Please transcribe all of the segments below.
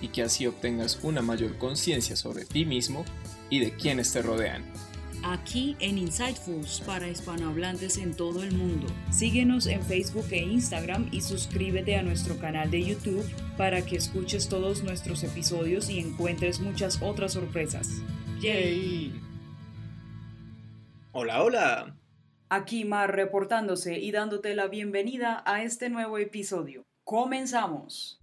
y que así obtengas una mayor conciencia sobre ti mismo y de quienes te rodean. Aquí en Insightfuls para hispanohablantes en todo el mundo. Síguenos en Facebook e Instagram y suscríbete a nuestro canal de YouTube para que escuches todos nuestros episodios y encuentres muchas otras sorpresas. ¡Yay! Hola, hola. Aquí Mar reportándose y dándote la bienvenida a este nuevo episodio. Comenzamos.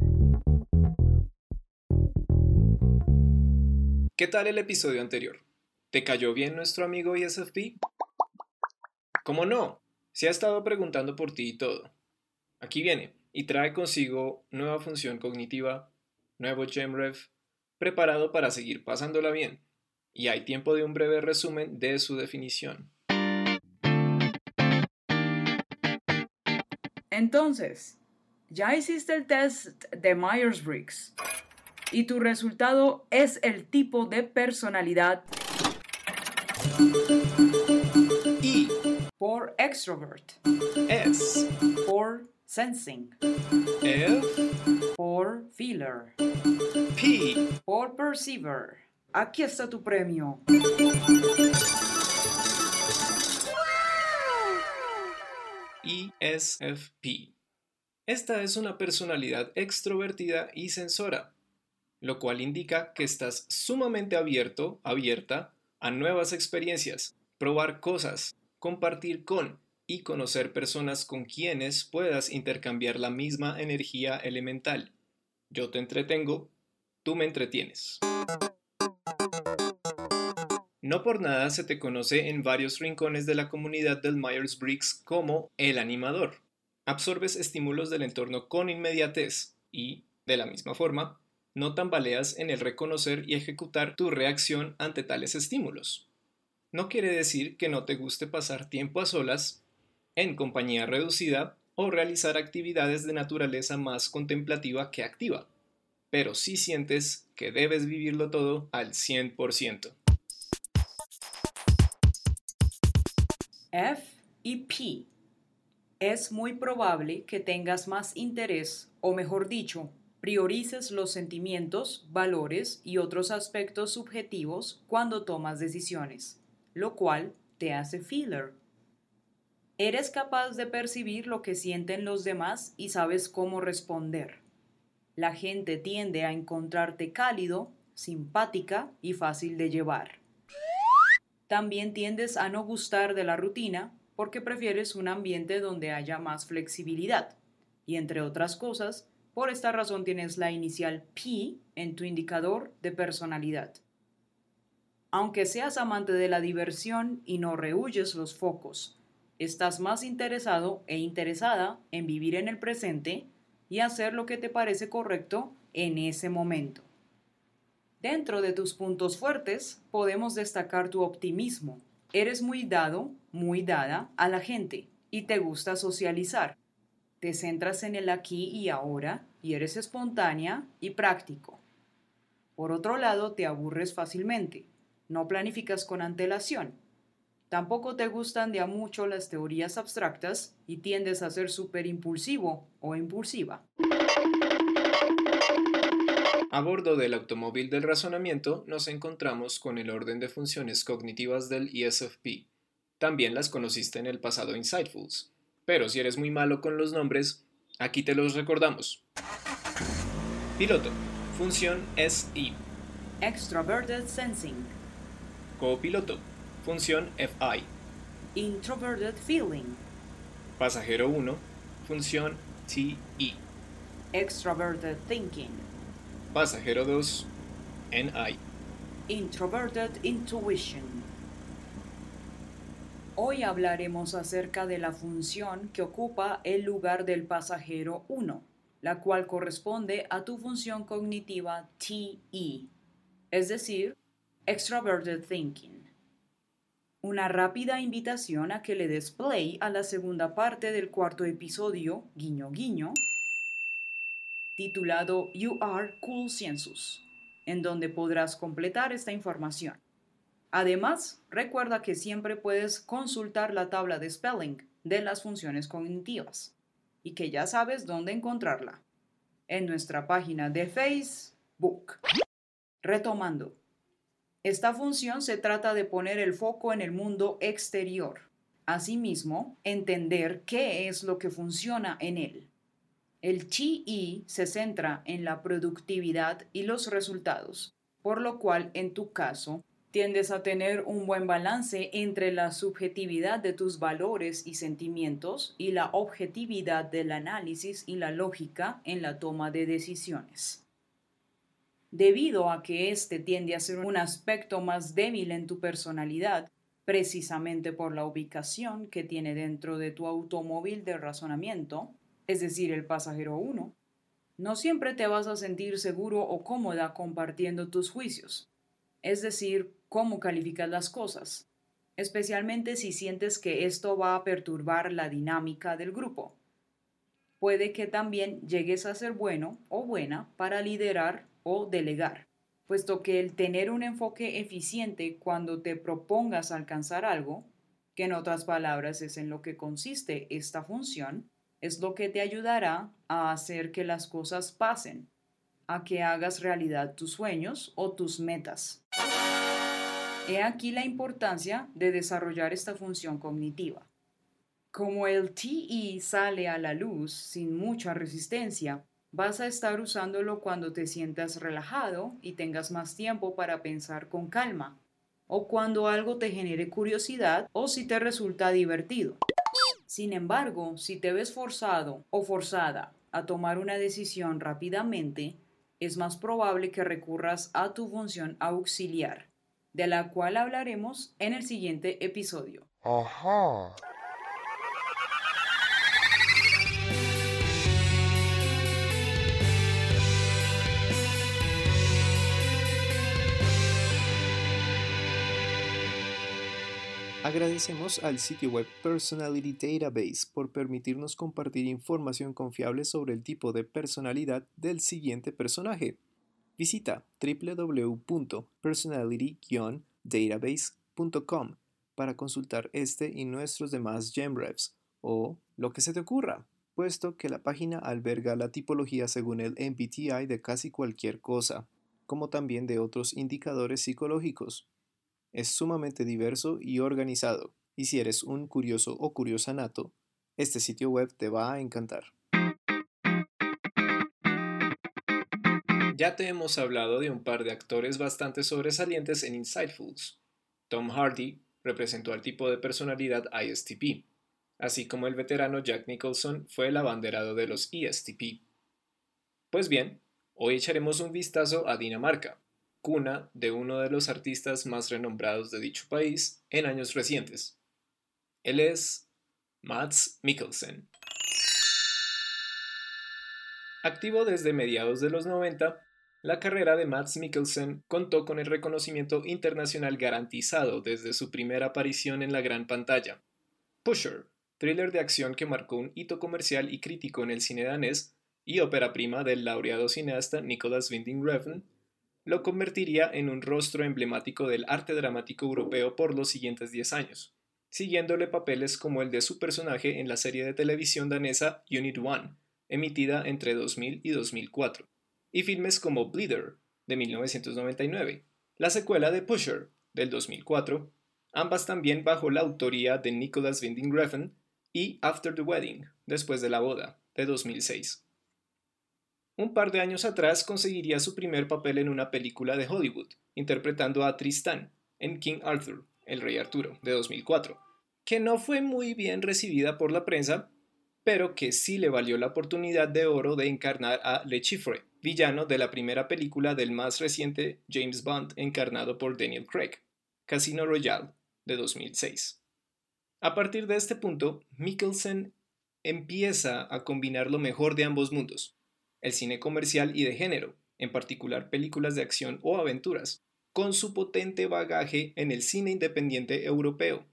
¿Qué tal el episodio anterior? ¿Te cayó bien nuestro amigo ESFP? ¿Cómo no? Se ha estado preguntando por ti y todo. Aquí viene y trae consigo nueva función cognitiva, nuevo GemRef, preparado para seguir pasándola bien. Y hay tiempo de un breve resumen de su definición. Entonces, ya hiciste el test de Myers-Briggs y tu resultado es el tipo de personalidad I. por extrovert, S. por sensing, F. por feeler, P. por perceiver. Aquí está tu premio. ESFP. Esta es una personalidad extrovertida y sensora, lo cual indica que estás sumamente abierto, abierta a nuevas experiencias, probar cosas, compartir con y conocer personas con quienes puedas intercambiar la misma energía elemental. Yo te entretengo, tú me entretienes. No por nada se te conoce en varios rincones de la comunidad del Myers-Briggs como el animador. Absorbes estímulos del entorno con inmediatez y, de la misma forma, no tambaleas en el reconocer y ejecutar tu reacción ante tales estímulos. No quiere decir que no te guste pasar tiempo a solas, en compañía reducida o realizar actividades de naturaleza más contemplativa que activa, pero sí sientes que debes vivirlo todo al 100%. F y P. Es muy probable que tengas más interés, o mejor dicho, priorices los sentimientos, valores y otros aspectos subjetivos cuando tomas decisiones, lo cual te hace feeler. Eres capaz de percibir lo que sienten los demás y sabes cómo responder. La gente tiende a encontrarte cálido, simpática y fácil de llevar. También tiendes a no gustar de la rutina porque prefieres un ambiente donde haya más flexibilidad. Y entre otras cosas, por esta razón tienes la inicial P en tu indicador de personalidad. Aunque seas amante de la diversión y no rehuyes los focos, estás más interesado e interesada en vivir en el presente y hacer lo que te parece correcto en ese momento. Dentro de tus puntos fuertes podemos destacar tu optimismo. Eres muy dado, muy dada a la gente y te gusta socializar. Te centras en el aquí y ahora y eres espontánea y práctico. Por otro lado, te aburres fácilmente. No planificas con antelación. Tampoco te gustan de a mucho las teorías abstractas y tiendes a ser súper impulsivo o impulsiva. A bordo del automóvil del razonamiento nos encontramos con el orden de funciones cognitivas del ESFP. También las conociste en el pasado Insightfuls. Pero si eres muy malo con los nombres, aquí te los recordamos. Piloto. Función SI. Extroverted Sensing. Copiloto. Función FI. Introverted Feeling. Pasajero 1. Función TE. Extroverted Thinking. Pasajero 2, NI. Introverted Intuition. Hoy hablaremos acerca de la función que ocupa el lugar del pasajero 1, la cual corresponde a tu función cognitiva TE, es decir, Extroverted Thinking. Una rápida invitación a que le des play a la segunda parte del cuarto episodio, guiño guiño, titulado You Are Cool Census, en donde podrás completar esta información. Además, recuerda que siempre puedes consultar la tabla de spelling de las funciones cognitivas y que ya sabes dónde encontrarla en nuestra página de Facebook. Retomando, esta función se trata de poner el foco en el mundo exterior. Asimismo, entender qué es lo que funciona en él. El chi se centra en la productividad y los resultados, por lo cual en tu caso tiendes a tener un buen balance entre la subjetividad de tus valores y sentimientos y la objetividad del análisis y la lógica en la toma de decisiones. Debido a que este tiende a ser un aspecto más débil en tu personalidad, precisamente por la ubicación que tiene dentro de tu automóvil de razonamiento, es decir, el pasajero 1, no siempre te vas a sentir seguro o cómoda compartiendo tus juicios, es decir, cómo calificas las cosas, especialmente si sientes que esto va a perturbar la dinámica del grupo. Puede que también llegues a ser bueno o buena para liderar o delegar, puesto que el tener un enfoque eficiente cuando te propongas alcanzar algo, que en otras palabras es en lo que consiste esta función, es lo que te ayudará a hacer que las cosas pasen, a que hagas realidad tus sueños o tus metas. He aquí la importancia de desarrollar esta función cognitiva. Como el TE sale a la luz sin mucha resistencia, vas a estar usándolo cuando te sientas relajado y tengas más tiempo para pensar con calma, o cuando algo te genere curiosidad o si te resulta divertido. Sin embargo, si te ves forzado o forzada a tomar una decisión rápidamente, es más probable que recurras a tu función auxiliar, de la cual hablaremos en el siguiente episodio. Ajá. Agradecemos al sitio web Personality Database por permitirnos compartir información confiable sobre el tipo de personalidad del siguiente personaje. Visita www.personality-database.com para consultar este y nuestros demás GemRevs o lo que se te ocurra, puesto que la página alberga la tipología según el MBTI de casi cualquier cosa, como también de otros indicadores psicológicos. Es sumamente diverso y organizado, y si eres un curioso o curiosa nato, este sitio web te va a encantar. Ya te hemos hablado de un par de actores bastante sobresalientes en Insightfuls. Tom Hardy representó al tipo de personalidad ISTP, así como el veterano Jack Nicholson fue el abanderado de los ESTP. Pues bien, hoy echaremos un vistazo a Dinamarca, cuna de uno de los artistas más renombrados de dicho país en años recientes. Él es Mats Mikkelsen. Activo desde mediados de los 90, la carrera de Mads Mikkelsen contó con el reconocimiento internacional garantizado desde su primera aparición en la gran pantalla. Pusher, thriller de acción que marcó un hito comercial y crítico en el cine danés y ópera prima del laureado cineasta Nicolas Winding Refn, lo convertiría en un rostro emblemático del arte dramático europeo por los siguientes 10 años, siguiéndole papeles como el de su personaje en la serie de televisión danesa Unit One, emitida entre 2000 y 2004, y filmes como Bleeder, de 1999, la secuela de Pusher, del 2004, ambas también bajo la autoría de Nicholas Winding Refn, y After the Wedding, después de la boda, de 2006. Un par de años atrás conseguiría su primer papel en una película de Hollywood, interpretando a Tristan, en King Arthur, el rey Arturo, de 2004, que no fue muy bien recibida por la prensa, pero que sí le valió la oportunidad de oro de encarnar a Le Chiffre, villano de la primera película del más reciente James Bond encarnado por Daniel Craig, Casino Royale, de 2006. A partir de este punto, Mikkelsen empieza a combinar lo mejor de ambos mundos, el cine comercial y de género, en particular películas de acción o aventuras, con su potente bagaje en el cine independiente europeo,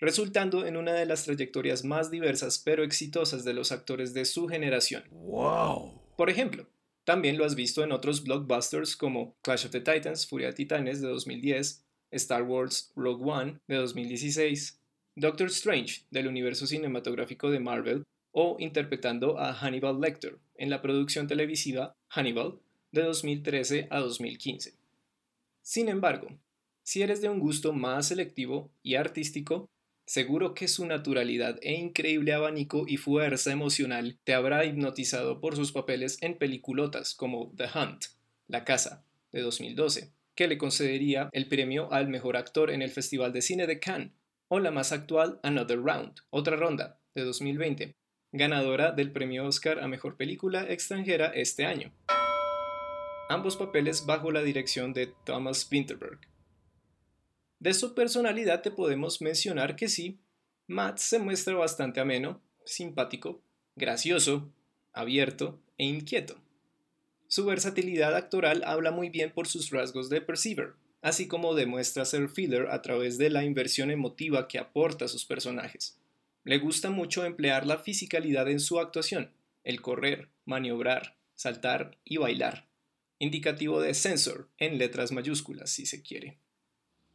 resultando en una de las trayectorias más diversas pero exitosas de los actores de su generación. ¡Wow! Por ejemplo, también lo has visto en otros blockbusters como Clash of the Titans, Furia de Titanes de 2010, Star Wars Rogue One de 2016, Doctor Strange del universo cinematográfico de Marvel o interpretando a Hannibal Lecter en la producción televisiva Hannibal de 2013 a 2015. Sin embargo, si eres de un gusto más selectivo y artístico, seguro que su naturalidad e increíble abanico y fuerza emocional te habrá hipnotizado por sus papeles en peliculotas como The Hunt, La Casa, de 2012, que le concedería el premio al mejor actor en el Festival de Cine de Cannes, o la más actual Another Round, otra ronda, de 2020, ganadora del premio Oscar a Mejor Película Extranjera este año. Ambos papeles bajo la dirección de Thomas Winterberg. De su personalidad te podemos mencionar que sí, Matt se muestra bastante ameno, simpático, gracioso, abierto e inquieto. Su versatilidad actoral habla muy bien por sus rasgos de perceiver, así como demuestra ser filler a través de la inversión emotiva que aporta a sus personajes. Le gusta mucho emplear la fisicalidad en su actuación, el correr, maniobrar, saltar y bailar, indicativo de sensor en letras mayúsculas si se quiere.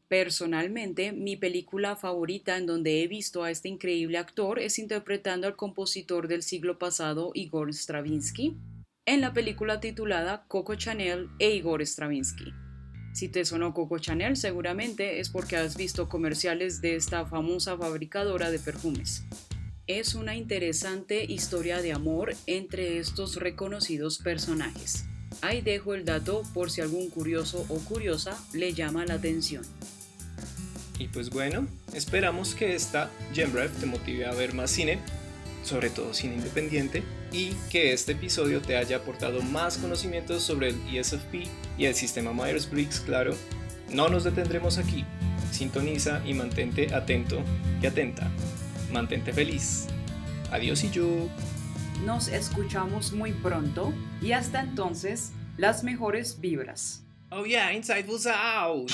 Personalmente, mi película favorita en donde he visto a este increíble actor es interpretando al compositor del siglo pasado Igor Stravinsky en la película titulada Coco Chanel e Igor Stravinsky. Si te sonó Coco Chanel, seguramente es porque has visto comerciales de esta famosa fabricadora de perfumes. Es una interesante historia de amor entre estos reconocidos personajes. Ahí dejo el dato por si algún curioso o curiosa le llama la atención. Y pues bueno, esperamos que esta Gemrev te motive a ver más cine, sobre todo cine independiente, y que este episodio te haya aportado más conocimientos sobre el ESFP y el sistema Myers-Briggs, claro. No nos detendremos aquí. Sintoniza y mantente atento y atenta. Mantente feliz. Adiós y yo. Nos escuchamos muy pronto y hasta entonces, las mejores vibras. Oh yeah, Insightful's out.